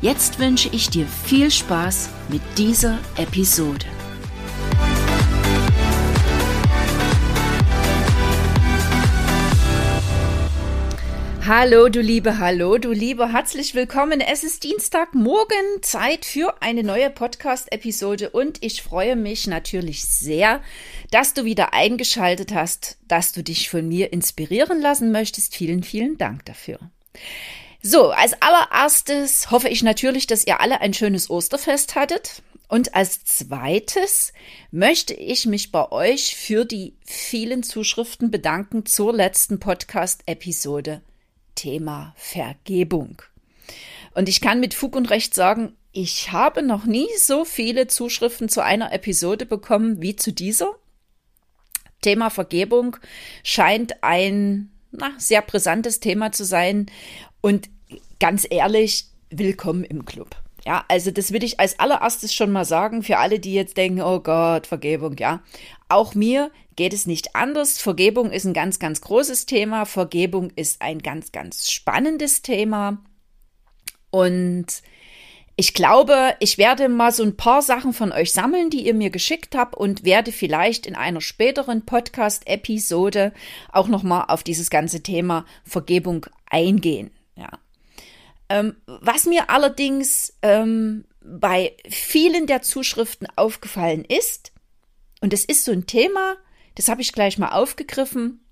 Jetzt wünsche ich dir viel Spaß mit dieser Episode. Hallo, du Liebe, hallo, du Liebe, herzlich willkommen. Es ist Dienstagmorgen, Zeit für eine neue Podcast-Episode und ich freue mich natürlich sehr, dass du wieder eingeschaltet hast, dass du dich von mir inspirieren lassen möchtest. Vielen, vielen Dank dafür. So, als allererstes hoffe ich natürlich, dass ihr alle ein schönes Osterfest hattet. Und als zweites möchte ich mich bei euch für die vielen Zuschriften bedanken zur letzten Podcast-Episode Thema Vergebung. Und ich kann mit Fug und Recht sagen, ich habe noch nie so viele Zuschriften zu einer Episode bekommen wie zu dieser. Thema Vergebung scheint ein na, sehr brisantes Thema zu sein. Und ganz ehrlich, willkommen im Club. Ja, also das will ich als allererstes schon mal sagen für alle, die jetzt denken, oh Gott, Vergebung, ja. Auch mir geht es nicht anders. Vergebung ist ein ganz, ganz großes Thema. Vergebung ist ein ganz, ganz spannendes Thema. Und ich glaube, ich werde mal so ein paar Sachen von euch sammeln, die ihr mir geschickt habt und werde vielleicht in einer späteren Podcast-Episode auch nochmal auf dieses ganze Thema Vergebung eingehen. Ja. Ähm, was mir allerdings ähm, bei vielen der Zuschriften aufgefallen ist, und es ist so ein Thema, das habe ich gleich mal aufgegriffen,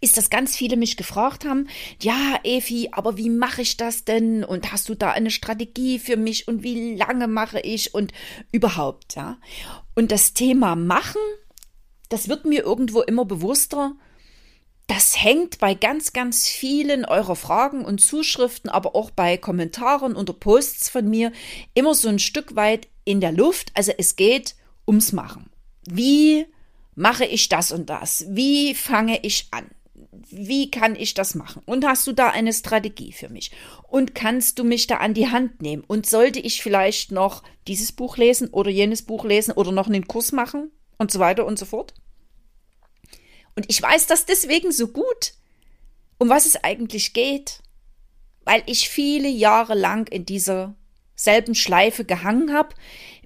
ist, dass ganz viele mich gefragt haben, ja, Evi, aber wie mache ich das denn? Und hast du da eine Strategie für mich? Und wie lange mache ich? Und überhaupt, ja. Und das Thema Machen, das wird mir irgendwo immer bewusster, das hängt bei ganz, ganz vielen eurer Fragen und Zuschriften, aber auch bei Kommentaren unter Posts von mir immer so ein Stück weit in der Luft. Also es geht ums Machen. Wie mache ich das und das? Wie fange ich an? Wie kann ich das machen? Und hast du da eine Strategie für mich? Und kannst du mich da an die Hand nehmen? Und sollte ich vielleicht noch dieses Buch lesen oder jenes Buch lesen oder noch einen Kurs machen und so weiter und so fort? Und ich weiß das deswegen so gut, um was es eigentlich geht, weil ich viele Jahre lang in dieser selben Schleife gehangen habe,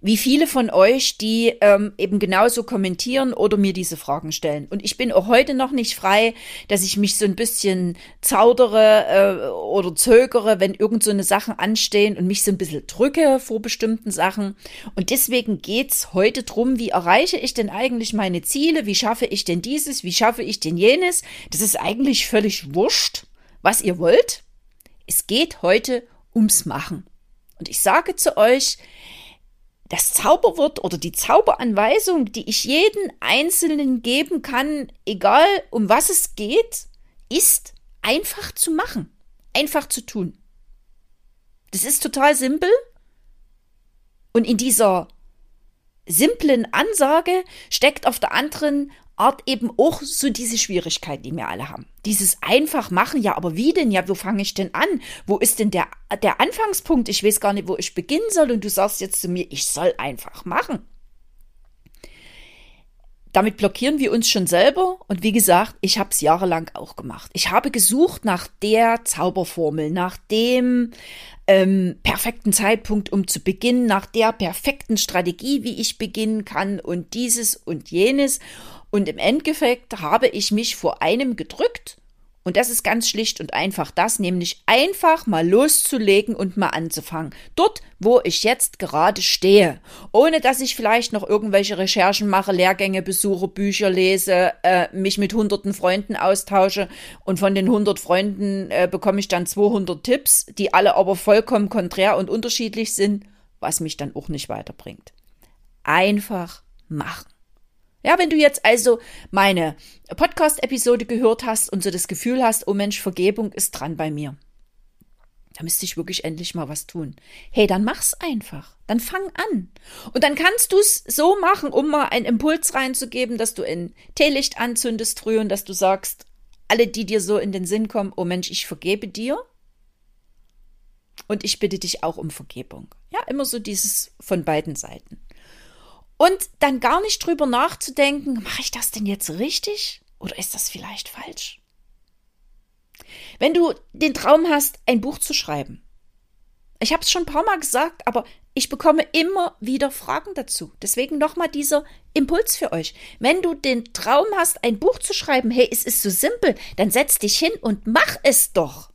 wie viele von euch, die ähm, eben genauso kommentieren oder mir diese Fragen stellen. Und ich bin auch heute noch nicht frei, dass ich mich so ein bisschen zaudere äh, oder zögere, wenn irgend so eine Sachen anstehen und mich so ein bisschen drücke vor bestimmten Sachen. Und deswegen geht's heute drum, wie erreiche ich denn eigentlich meine Ziele? Wie schaffe ich denn dieses? Wie schaffe ich denn jenes? Das ist eigentlich völlig wurscht, was ihr wollt. Es geht heute ums Machen. Und ich sage zu euch, das Zauberwort oder die Zauberanweisung, die ich jeden Einzelnen geben kann, egal um was es geht, ist einfach zu machen, einfach zu tun. Das ist total simpel. Und in dieser simplen Ansage steckt auf der anderen Art eben auch so diese Schwierigkeit, die wir alle haben. Dieses einfach machen, ja, aber wie denn? Ja, wo fange ich denn an? Wo ist denn der, der Anfangspunkt? Ich weiß gar nicht, wo ich beginnen soll. Und du sagst jetzt zu mir, ich soll einfach machen. Damit blockieren wir uns schon selber. Und wie gesagt, ich habe es jahrelang auch gemacht. Ich habe gesucht nach der Zauberformel, nach dem ähm, perfekten Zeitpunkt, um zu beginnen, nach der perfekten Strategie, wie ich beginnen kann und dieses und jenes. Und im Endeffekt habe ich mich vor einem gedrückt. Und das ist ganz schlicht und einfach das, nämlich einfach mal loszulegen und mal anzufangen. Dort, wo ich jetzt gerade stehe. Ohne dass ich vielleicht noch irgendwelche Recherchen mache, Lehrgänge besuche, Bücher lese, äh, mich mit hunderten Freunden austausche und von den hundert Freunden äh, bekomme ich dann 200 Tipps, die alle aber vollkommen konträr und unterschiedlich sind, was mich dann auch nicht weiterbringt. Einfach machen. Ja, wenn du jetzt also meine Podcast-Episode gehört hast und so das Gefühl hast, oh Mensch, Vergebung ist dran bei mir. Da müsste ich wirklich endlich mal was tun. Hey, dann mach's einfach. Dann fang an. Und dann kannst du's so machen, um mal einen Impuls reinzugeben, dass du ein Teelicht anzündest früh und dass du sagst, alle, die dir so in den Sinn kommen, oh Mensch, ich vergebe dir. Und ich bitte dich auch um Vergebung. Ja, immer so dieses von beiden Seiten. Und dann gar nicht drüber nachzudenken, mache ich das denn jetzt richtig oder ist das vielleicht falsch? Wenn du den Traum hast, ein Buch zu schreiben, ich habe es schon ein paar Mal gesagt, aber ich bekomme immer wieder Fragen dazu. Deswegen nochmal dieser Impuls für euch. Wenn du den Traum hast, ein Buch zu schreiben, hey, es ist so simpel, dann setz dich hin und mach es doch.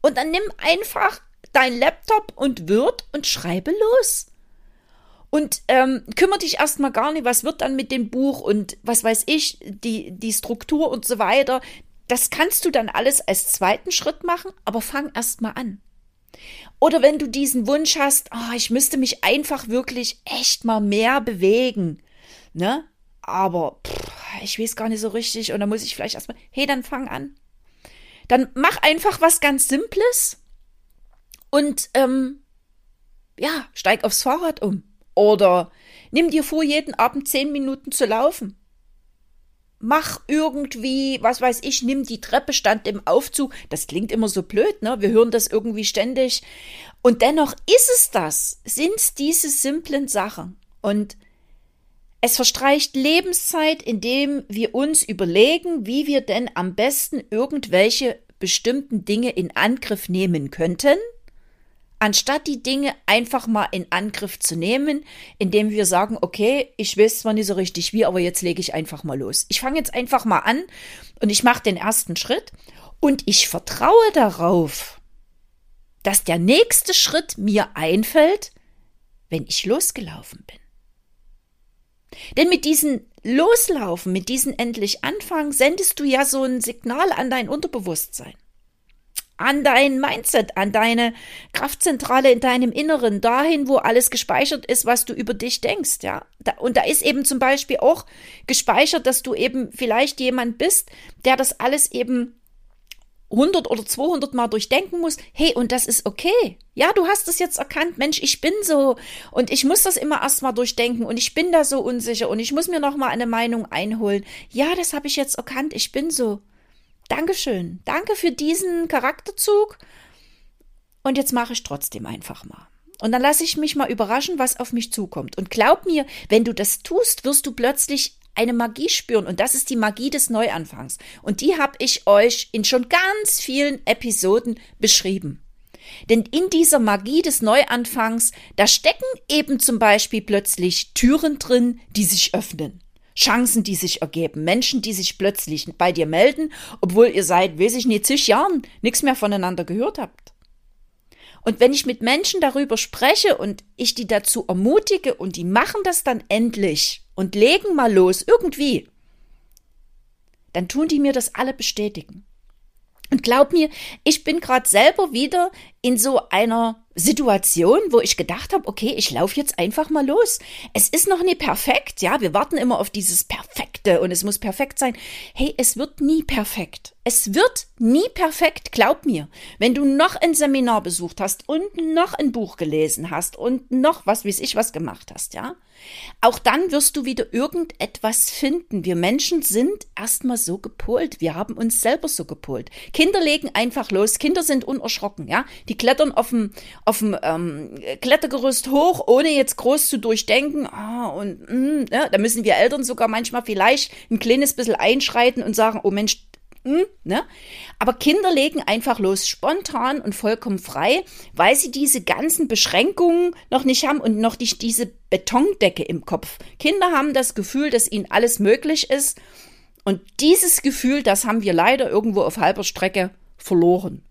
Und dann nimm einfach dein Laptop und Word und schreibe los. Und ähm, kümmere dich erstmal gar nicht, was wird dann mit dem Buch und was weiß ich, die, die Struktur und so weiter. Das kannst du dann alles als zweiten Schritt machen, aber fang erstmal an. Oder wenn du diesen Wunsch hast, oh, ich müsste mich einfach wirklich echt mal mehr bewegen, ne? Aber pff, ich weiß gar nicht so richtig und dann muss ich vielleicht erstmal, hey, dann fang an. Dann mach einfach was ganz Simples und ähm, ja, steig aufs Fahrrad um. Oder nimm dir vor, jeden Abend zehn Minuten zu laufen. Mach irgendwie, was weiß ich, nimm die Treppe, stand im Aufzug. Das klingt immer so blöd, ne? Wir hören das irgendwie ständig. Und dennoch ist es das, sind diese simplen Sachen. Und es verstreicht Lebenszeit, indem wir uns überlegen, wie wir denn am besten irgendwelche bestimmten Dinge in Angriff nehmen könnten anstatt die Dinge einfach mal in Angriff zu nehmen, indem wir sagen, okay, ich weiß zwar nicht so richtig wie, aber jetzt lege ich einfach mal los. Ich fange jetzt einfach mal an und ich mache den ersten Schritt und ich vertraue darauf, dass der nächste Schritt mir einfällt, wenn ich losgelaufen bin. Denn mit diesem Loslaufen, mit diesem endlich Anfangen, sendest du ja so ein Signal an dein Unterbewusstsein an dein Mindset, an deine Kraftzentrale in deinem Inneren, dahin, wo alles gespeichert ist, was du über dich denkst, ja. und da ist eben zum Beispiel auch gespeichert, dass du eben vielleicht jemand bist, der das alles eben 100 oder 200 Mal durchdenken muss. Hey, und das ist okay. Ja, du hast es jetzt erkannt, Mensch, ich bin so und ich muss das immer erstmal durchdenken und ich bin da so unsicher und ich muss mir noch mal eine Meinung einholen. Ja, das habe ich jetzt erkannt, ich bin so. Dankeschön. Danke für diesen Charakterzug. Und jetzt mache ich trotzdem einfach mal. Und dann lasse ich mich mal überraschen, was auf mich zukommt. Und glaub mir, wenn du das tust, wirst du plötzlich eine Magie spüren. Und das ist die Magie des Neuanfangs. Und die habe ich euch in schon ganz vielen Episoden beschrieben. Denn in dieser Magie des Neuanfangs, da stecken eben zum Beispiel plötzlich Türen drin, die sich öffnen. Chancen, die sich ergeben, Menschen, die sich plötzlich bei dir melden, obwohl ihr seit, weiß ich nicht, zig Jahren nichts mehr voneinander gehört habt. Und wenn ich mit Menschen darüber spreche und ich die dazu ermutige und die machen das dann endlich und legen mal los, irgendwie, dann tun die mir das alle bestätigen. Und glaub mir, ich bin gerade selber wieder in so einer Situation, wo ich gedacht habe, okay, ich laufe jetzt einfach mal los. Es ist noch nie perfekt, ja, wir warten immer auf dieses Perfekte und es muss perfekt sein. Hey, es wird nie perfekt. Es wird nie perfekt, glaub mir. Wenn du noch ein Seminar besucht hast und noch ein Buch gelesen hast und noch was weiß ich was gemacht hast, ja, auch dann wirst du wieder irgendetwas finden. Wir Menschen sind erstmal so gepolt. Wir haben uns selber so gepolt. Kinder legen einfach los. Kinder sind unerschrocken, ja. Die klettern auf dem, auf dem ähm, Klettergerüst hoch, ohne jetzt groß zu durchdenken. Ah, und mm, ja, da müssen wir Eltern sogar manchmal vielleicht ein kleines bisschen einschreiten und sagen, oh Mensch, hm, ne? Aber Kinder legen einfach los, spontan und vollkommen frei, weil sie diese ganzen Beschränkungen noch nicht haben und noch nicht diese Betondecke im Kopf. Kinder haben das Gefühl, dass ihnen alles möglich ist. Und dieses Gefühl, das haben wir leider irgendwo auf halber Strecke verloren.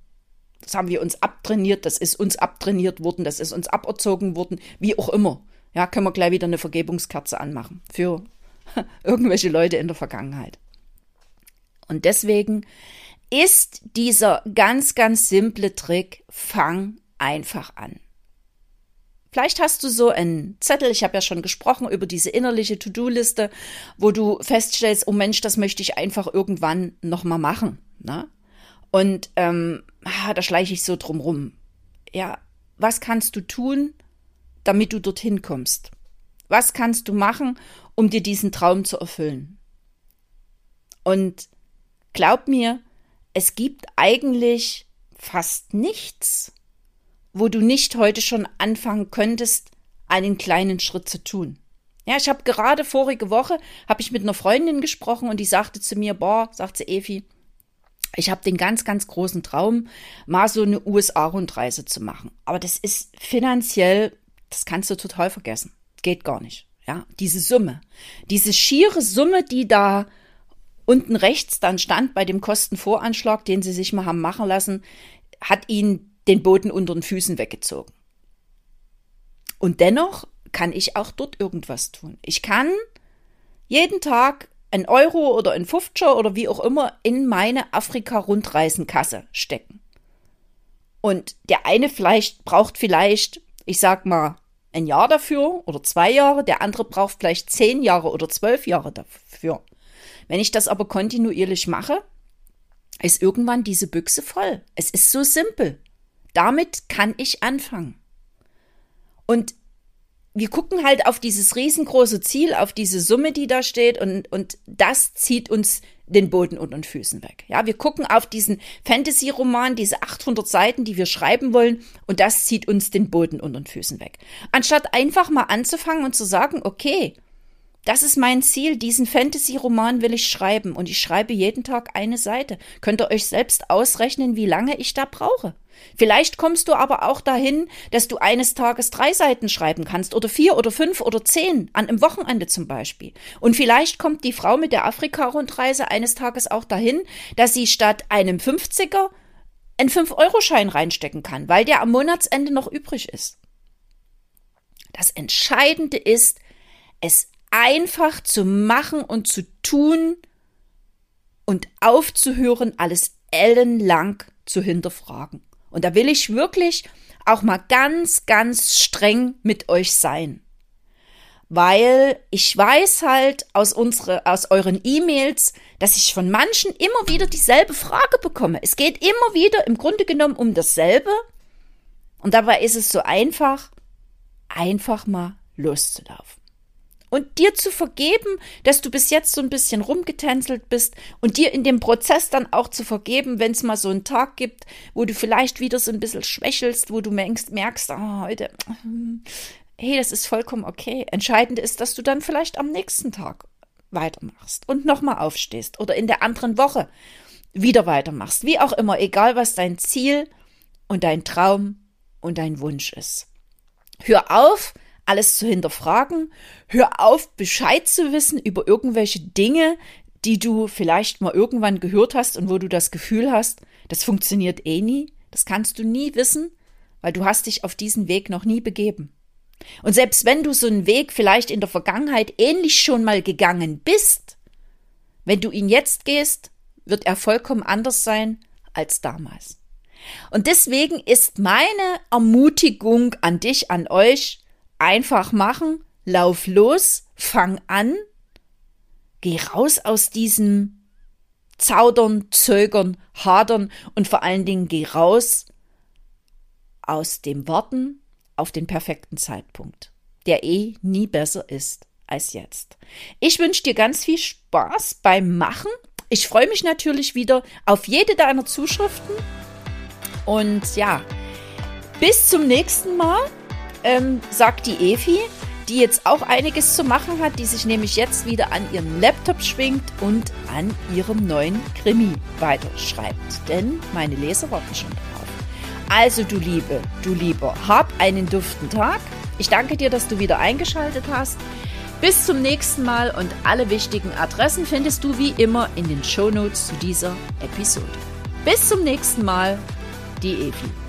Das haben wir uns abtrainiert, das ist uns abtrainiert worden, das ist uns aberzogen worden, wie auch immer. Ja, können wir gleich wieder eine Vergebungskerze anmachen für irgendwelche Leute in der Vergangenheit. Und deswegen ist dieser ganz, ganz simple Trick, fang einfach an. Vielleicht hast du so einen Zettel, ich habe ja schon gesprochen über diese innerliche To-Do-Liste, wo du feststellst, oh Mensch, das möchte ich einfach irgendwann nochmal machen. Ne? Und ähm, ah, da schleiche ich so drum rum. Ja, was kannst du tun, damit du dorthin kommst? Was kannst du machen, um dir diesen Traum zu erfüllen? Und glaub mir, es gibt eigentlich fast nichts, wo du nicht heute schon anfangen könntest, einen kleinen Schritt zu tun. Ja, ich habe gerade vorige Woche habe ich mit einer Freundin gesprochen und die sagte zu mir, boah, sagt sie Evi, ich habe den ganz, ganz großen Traum, mal so eine USA-Rundreise zu machen. Aber das ist finanziell, das kannst du total vergessen. Geht gar nicht. Ja, diese Summe, diese schiere Summe, die da unten rechts dann stand bei dem Kostenvoranschlag, den sie sich mal haben machen lassen, hat ihnen den Boden unter den Füßen weggezogen. Und dennoch kann ich auch dort irgendwas tun. Ich kann jeden Tag ein Euro oder ein Fuftscher oder wie auch immer in meine Afrika-Rundreisenkasse stecken. Und der eine vielleicht braucht vielleicht, ich sag mal, ein Jahr dafür oder zwei Jahre, der andere braucht vielleicht zehn Jahre oder zwölf Jahre dafür. Wenn ich das aber kontinuierlich mache, ist irgendwann diese Büchse voll. Es ist so simpel. Damit kann ich anfangen. Und wir gucken halt auf dieses riesengroße Ziel, auf diese Summe, die da steht und, und das zieht uns den Boden unter den Füßen weg. Ja, wir gucken auf diesen Fantasy-Roman, diese 800 Seiten, die wir schreiben wollen und das zieht uns den Boden unter den Füßen weg. Anstatt einfach mal anzufangen und zu sagen, okay, das ist mein Ziel, diesen Fantasy-Roman will ich schreiben und ich schreibe jeden Tag eine Seite. Könnt ihr euch selbst ausrechnen, wie lange ich da brauche? Vielleicht kommst du aber auch dahin, dass du eines Tages drei Seiten schreiben kannst oder vier oder fünf oder zehn an einem Wochenende zum Beispiel. Und vielleicht kommt die Frau mit der Afrika-Rundreise eines Tages auch dahin, dass sie statt einem 50er einen 5-Euro-Schein reinstecken kann, weil der am Monatsende noch übrig ist. Das Entscheidende ist, es einfach zu machen und zu tun und aufzuhören, alles ellenlang zu hinterfragen. Und da will ich wirklich auch mal ganz, ganz streng mit euch sein. Weil ich weiß halt aus, unsere, aus euren E-Mails, dass ich von manchen immer wieder dieselbe Frage bekomme. Es geht immer wieder im Grunde genommen um dasselbe. Und dabei ist es so einfach, einfach mal loszulaufen und dir zu vergeben, dass du bis jetzt so ein bisschen rumgetänzelt bist und dir in dem Prozess dann auch zu vergeben, wenn es mal so einen Tag gibt, wo du vielleicht wieder so ein bisschen schwächelst, wo du merkst, merkst oh, heute, hey, das ist vollkommen okay. Entscheidend ist, dass du dann vielleicht am nächsten Tag weitermachst und nochmal aufstehst oder in der anderen Woche wieder weitermachst. Wie auch immer, egal was dein Ziel und dein Traum und dein Wunsch ist. Hör auf, alles zu hinterfragen. Hör auf, Bescheid zu wissen über irgendwelche Dinge, die du vielleicht mal irgendwann gehört hast und wo du das Gefühl hast, das funktioniert eh nie. Das kannst du nie wissen, weil du hast dich auf diesen Weg noch nie begeben. Und selbst wenn du so einen Weg vielleicht in der Vergangenheit ähnlich schon mal gegangen bist, wenn du ihn jetzt gehst, wird er vollkommen anders sein als damals. Und deswegen ist meine Ermutigung an dich, an euch, Einfach machen, lauf los, fang an, geh raus aus diesem Zaudern, Zögern, Hadern und vor allen Dingen geh raus aus dem Warten auf den perfekten Zeitpunkt, der eh nie besser ist als jetzt. Ich wünsche dir ganz viel Spaß beim Machen. Ich freue mich natürlich wieder auf jede deiner Zuschriften. Und ja, bis zum nächsten Mal ähm, sagt die Efi, die jetzt auch einiges zu machen hat, die sich nämlich jetzt wieder an ihren Laptop schwingt und an ihrem neuen Krimi weiterschreibt. Denn meine Leser warten schon drauf. Also du Liebe, du Lieber, hab einen duften Tag. Ich danke dir, dass du wieder eingeschaltet hast. Bis zum nächsten Mal und alle wichtigen Adressen findest du wie immer in den Shownotes zu dieser Episode. Bis zum nächsten Mal, die Evi.